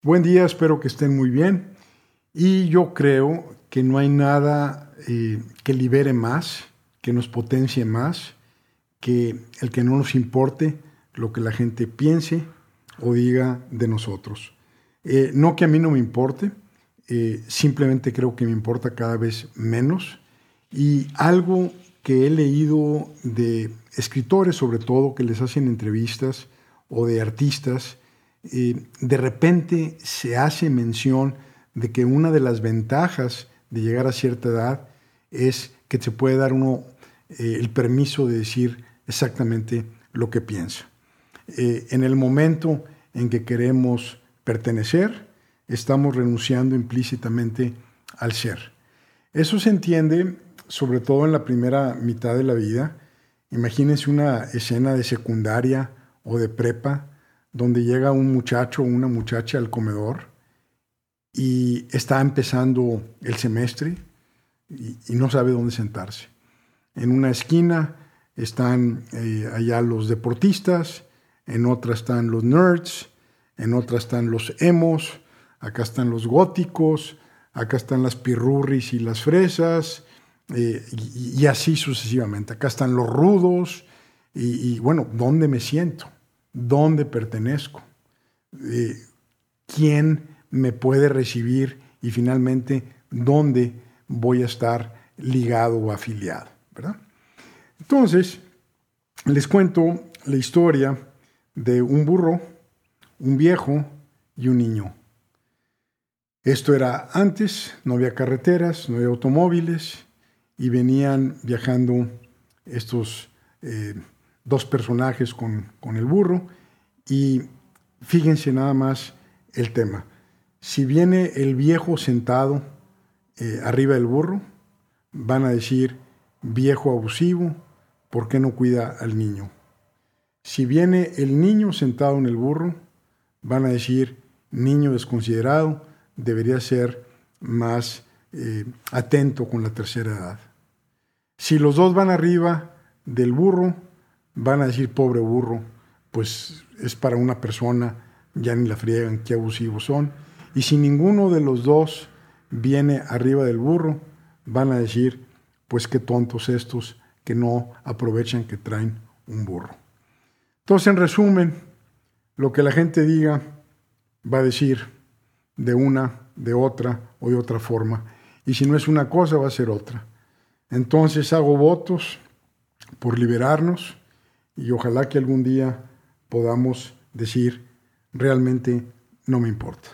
Buen día, espero que estén muy bien. Y yo creo que no hay nada eh, que libere más, que nos potencie más, que el que no nos importe lo que la gente piense o diga de nosotros. Eh, no que a mí no me importe, eh, simplemente creo que me importa cada vez menos. Y algo que he leído de escritores, sobre todo, que les hacen entrevistas, o de artistas, de repente se hace mención de que una de las ventajas de llegar a cierta edad es que se puede dar uno eh, el permiso de decir exactamente lo que piensa. Eh, en el momento en que queremos pertenecer, estamos renunciando implícitamente al ser. Eso se entiende sobre todo en la primera mitad de la vida. Imagínense una escena de secundaria o de prepa donde llega un muchacho o una muchacha al comedor y está empezando el semestre y, no sabe dónde sentarse. En una esquina están eh, allá los deportistas, en otra están los nerds, en otra están los emos, acá están los góticos, acá están las pirurris y las fresas, eh, y, así sucesivamente. Acá están los rudos, y, bueno, ¿dónde me siento? ¿Dónde pertenezco? Eh, ¿Quién me puede recibir? Y finalmente, ¿dónde voy a estar ligado o afiliado? ¿verdad? Entonces, les cuento la historia de un burro, un viejo y un niño. Esto era antes, no había carreteras, no había automóviles y venían viajando estos eh, dos personajes con, el burro y fíjense nada más el tema. Si viene el viejo sentado eh, arriba del burro, van a decir viejo abusivo, ¿por qué no cuida al niño? Si viene el niño sentado en el burro, van a decir niño desconsiderado, debería ser más eh, atento con la tercera edad. Si los dos van arriba del burro, van a decir pobre burro, pues es para una persona, ya ni la friegan, qué abusivos son. Y si ninguno de los dos viene arriba del burro, van a decir, pues qué tontos estos que no aprovechan que traen un burro. Entonces, en resumen, lo que la gente diga va a decir de una de otra o de otra forma. Y si no es una cosa, va a ser otra. Entonces hago votos por liberarnos y ojalá que algún día podamos decir, realmente no me importa.